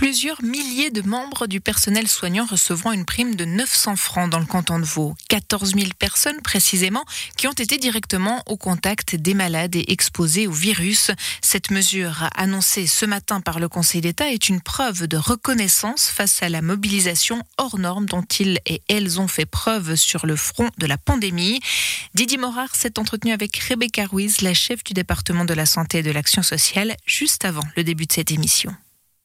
Plusieurs milliers de membres du personnel soignant recevront une prime de 900 francs dans le canton de Vaud. 14 000 personnes précisément qui ont été directement au contact des malades et exposées au virus. Cette mesure annoncée ce matin par le Conseil d'État est une preuve de reconnaissance face à la mobilisation hors norme dont ils et elles ont fait preuve sur le front de la pandémie. Didier Morard s'est entretenu avec Rebecca Ruiz, la chef du département de la santé et de l'action sociale, juste avant le début de cette émission.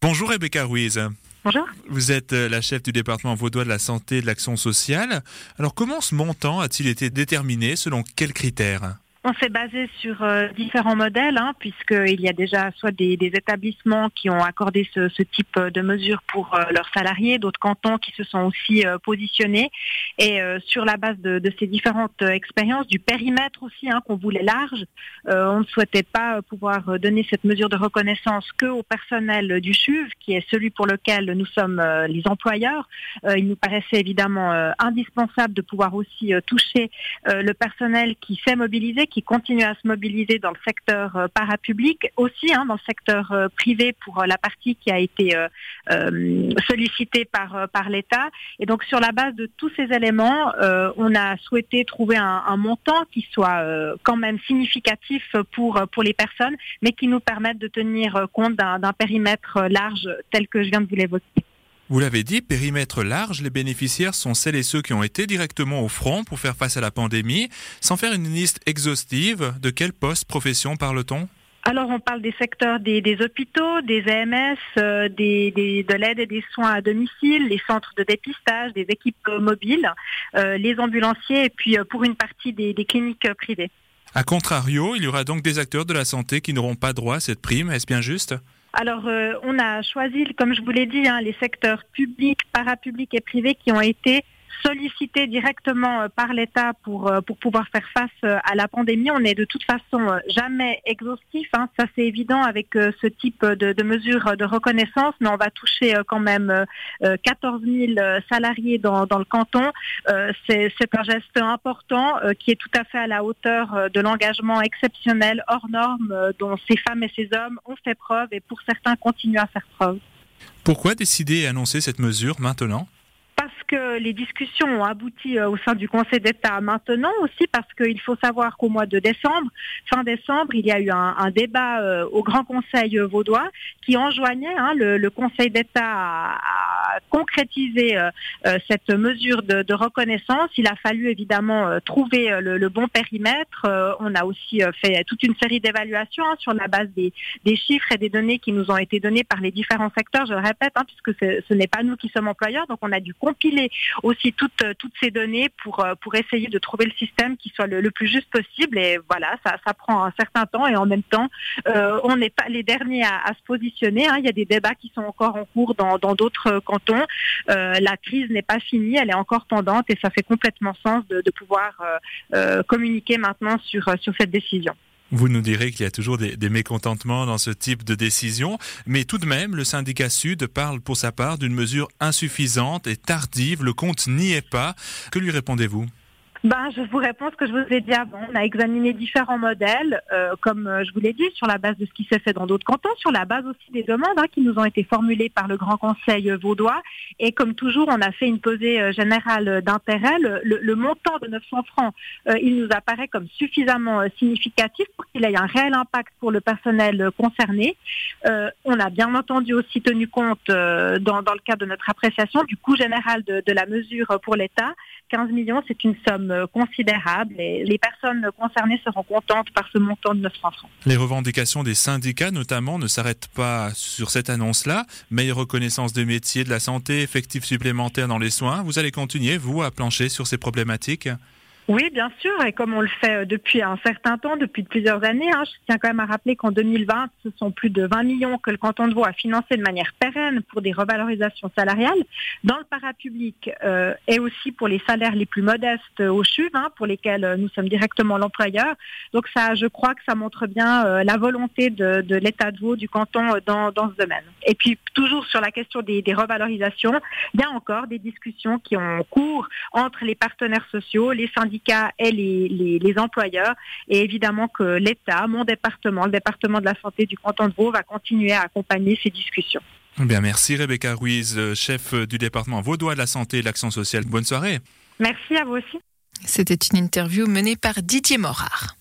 Bonjour Rebecca Ruiz. Bonjour. Vous êtes euh, la chef du département vaudois de la santé et de l'action sociale. Alors comment ce montant a-t-il été déterminé? Selon quels critères? On s'est basé sur euh, différents modèles, hein, puisqu'il y a déjà soit des, établissements qui ont accordé ce, type de mesures pour euh, leurs salariés, d'autres cantons qui se sont aussi euh, positionnés. Et sur la base de, ces différentes expériences, du périmètre aussi, hein, qu'on voulait large, on ne souhaitait pas pouvoir donner cette mesure de reconnaissance que au personnel du CHUV, qui est celui pour lequel nous sommes les employeurs. il nous paraissait évidemment indispensable de pouvoir aussi toucher le personnel qui s'est mobilisé, qui continuent à se mobiliser dans le secteur euh, parapublic, aussi hein, dans le secteur euh, privé pour euh, la partie qui a été sollicitée par, par l'État. Et donc sur la base de tous ces éléments, on a souhaité trouver un, un montant qui soit quand même significatif pour, pour les personnes, mais qui nous permette de tenir compte d'un périmètre large tel que je viens de vous l'évoquer. Vous l'avez dit, périmètre large, les bénéficiaires sont celles et ceux qui ont été directement au front pour faire face à la pandémie. Sans faire une liste exhaustive, de quel poste, profession parle-t-on? Alors on parle des secteurs des, hôpitaux, des EMS, euh, de l'aide et des soins à domicile, les centres de dépistage, des équipes mobiles, euh, les ambulanciers et puis euh, pour une partie des, des cliniques privées. A contrario, il y aura donc des acteurs de la santé qui n'auront pas droit à cette prime, est-ce bien juste? Alors, euh, on a choisi, comme je vous l'ai dit, hein, les secteurs publics, parapublics et privés qui ont été sollicité directement euh, par l'État pour, euh, pour pouvoir faire face euh, à la pandémie. On n'est de toute façon jamais exhaustif, hein. ça c'est évident avec ce type de, de, mesures de reconnaissance, mais on va toucher quand même 14 000 salariés dans, dans le canton. C'est un geste important qui est tout à fait à la hauteur de l'engagement exceptionnel hors norme dont ces femmes et ces hommes ont fait preuve et pour certains continuent à faire preuve. Pourquoi décider et annoncer cette mesure maintenant? Les discussions ont abouti euh, au sein du Conseil d'État maintenant, aussi parce qu'il faut savoir qu'au mois de décembre, fin décembre, il y a eu un, débat euh, au Grand Conseil vaudois qui enjoignait hein, le, Conseil d'État à, concrétiser euh, cette mesure de, reconnaissance. Il a fallu évidemment trouver le, bon périmètre. on a aussi fait toute une série d'évaluations hein, sur la base des, chiffres et des données qui nous ont été données par les différents secteurs. Je le répète, hein, puisque ce n'est pas nous qui sommes employeurs, donc on a dû compiler aussi toutes, euh, toutes ces données pour, euh, pour essayer de trouver le système qui soit le, plus juste possible. Et voilà, ça, prend un certain temps et en même temps, euh, on n'est pas les derniers à, se positionner. Hein. Il y a des débats qui sont encore en cours dans d'autres cantons. La crise n'est pas finie, elle est encore pendante et ça fait complètement sens de, pouvoir communiquer maintenant sur, sur cette décision. Vous nous direz qu'il y a toujours des, mécontentements dans ce type de décision, mais tout de même, le syndicat Sud parle pour sa part d'une mesure insuffisante et tardive. Le compte n'y est pas. Que lui répondez-vous? Ben, je vous réponds ce que je vous ai dit avant. On a examiné différents modèles, euh, comme euh, je vous l'ai dit, sur la base de ce qui s'est fait dans d'autres cantons, sur la base aussi des demandes hein, qui nous ont été formulées par le Grand Conseil vaudois. Et comme toujours, on a fait une pesée euh, générale d'intérêt. Le, montant de 900 francs, il nous apparaît comme suffisamment significatif pour qu'il ait un réel impact pour le personnel concerné. on a bien entendu aussi tenu compte, dans, le cadre de notre appréciation, du coût général de la mesure pour l'État. 15 millions, c'est une somme euh, considérable et les personnes concernées seront contentes par ce montant de 900 francs. Les revendications des syndicats notamment ne s'arrêtent pas sur cette annonce-là. Meilleure reconnaissance des métiers de la santé, effectifs supplémentaires dans les soins. Vous allez continuer, vous, à plancher sur ces problématiques? Oui, bien sûr, et comme on le fait euh, depuis un certain temps, depuis plusieurs années, hein, je tiens quand même à rappeler qu'en 2020, ce sont plus de 20 millions que le canton de Vaud a financé de manière pérenne pour des revalorisations salariales dans le parapublic euh, et aussi pour les salaires les plus modestes au CHUV, hein, pour lesquels euh, nous sommes directement l'employeur. Donc ça, je crois que ça montre bien la volonté de, l'État de Vaud, du canton, dans, ce domaine. Et puis toujours sur la question des, des revalorisations, il y a encore des discussions qui ont cours entre les partenaires sociaux, les syndicats, syndicats et les, les employeurs. Et évidemment que l'État, mon département, le département de la santé du canton de Vaud, va continuer à accompagner ces discussions. Bien, merci Rebecca Ruiz, chef du département vaudois de la santé et de l'action sociale. Bonne soirée. Merci à vous aussi. C'était une interview menée par Didier Morard.